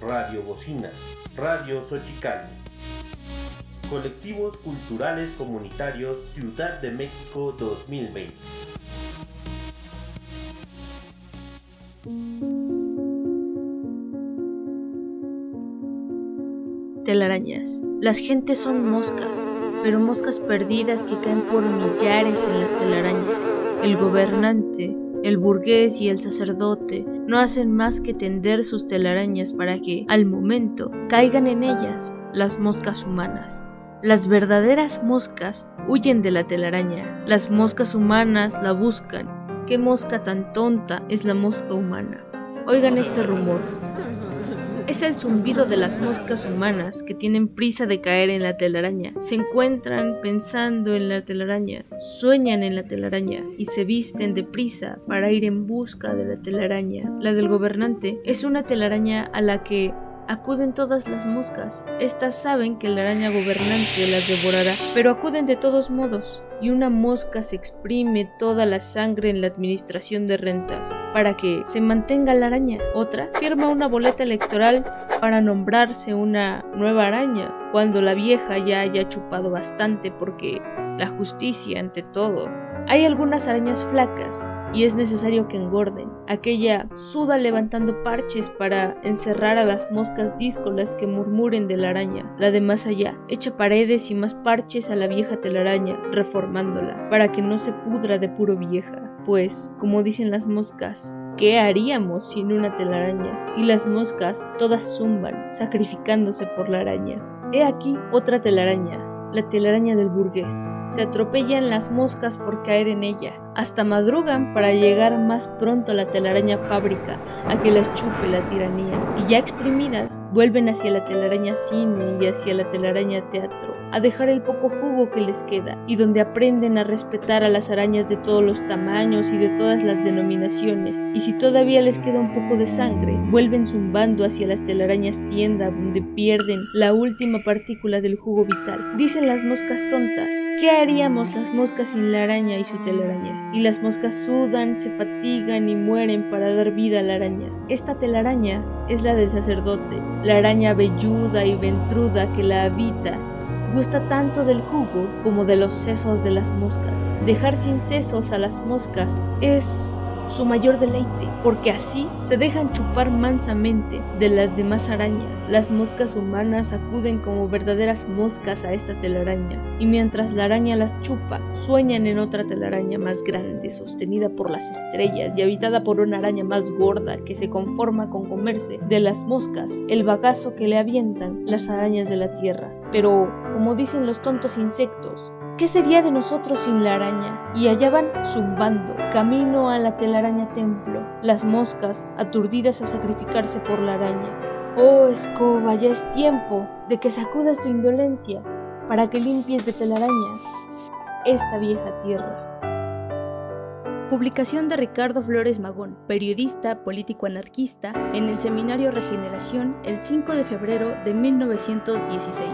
Radio Bocina, Radio Xochicali. Colectivos Culturales Comunitarios Ciudad de México 2020. Telarañas. Las gentes son moscas, pero moscas perdidas que caen por millares en las telarañas. El gobernante, el burgués y el sacerdote no hacen más que tender sus telarañas para que, al momento, caigan en ellas las moscas humanas. Las verdaderas moscas huyen de la telaraña, las moscas humanas la buscan. ¿Qué mosca tan tonta es la mosca humana? Oigan este rumor. Es el zumbido de las moscas humanas que tienen prisa de caer en la telaraña. Se encuentran pensando en la telaraña, sueñan en la telaraña y se visten de prisa para ir en busca de la telaraña. La del gobernante es una telaraña a la que acuden todas las moscas. Estas saben que la araña gobernante las devorará, pero acuden de todos modos, y una mosca se exprime toda la sangre en la administración de rentas para que se mantenga la araña. Otra firma una boleta electoral para nombrarse una nueva araña, cuando la vieja ya haya chupado bastante porque la justicia ante todo. Hay algunas arañas flacas y es necesario que engorden. Aquella suda levantando parches para encerrar a las moscas díscolas que murmuren de la araña. La de más allá echa paredes y más parches a la vieja telaraña, reformándola, para que no se pudra de puro vieja. Pues, como dicen las moscas, ¿Qué haríamos sin una telaraña? Y las moscas todas zumban, sacrificándose por la araña. He aquí otra telaraña, la telaraña del burgués. Se atropellan las moscas por caer en ella. Hasta madrugan para llegar más pronto a la telaraña fábrica a que las chupe la tiranía. Y ya exprimidas, vuelven hacia la telaraña cine y hacia la telaraña teatro, a dejar el poco jugo que les queda, y donde aprenden a respetar a las arañas de todos los tamaños y de todas las denominaciones. Y si todavía les queda un poco de sangre, vuelven zumbando hacia las telarañas tienda donde pierden la última partícula del jugo vital. Dicen las moscas tontas, ¿qué haríamos las moscas sin la araña y su telaraña? Y las moscas sudan, se fatigan y mueren para dar vida a la araña. Esta telaraña es la del sacerdote, la araña velluda y ventruda que la habita gusta tanto del jugo como de los sesos de las moscas. Dejar sin sesos a las moscas es su mayor deleite, porque así se dejan chupar mansamente de las demás arañas. Las moscas humanas acuden como verdaderas moscas a esta telaraña, y mientras la araña las chupa, sueñan en otra telaraña más grande, sostenida por las estrellas y habitada por una araña más gorda que se conforma con comerse de las moscas el bagazo que le avientan las arañas de la tierra. Pero, como dicen los tontos insectos, ¿Qué sería de nosotros sin la araña? Y allá van zumbando, camino a la telaraña templo, las moscas aturdidas a sacrificarse por la araña. Oh escoba, ya es tiempo de que sacudas tu indolencia para que limpies de telarañas esta vieja tierra. Publicación de Ricardo Flores Magón, periodista político anarquista, en el Seminario Regeneración el 5 de febrero de 1916.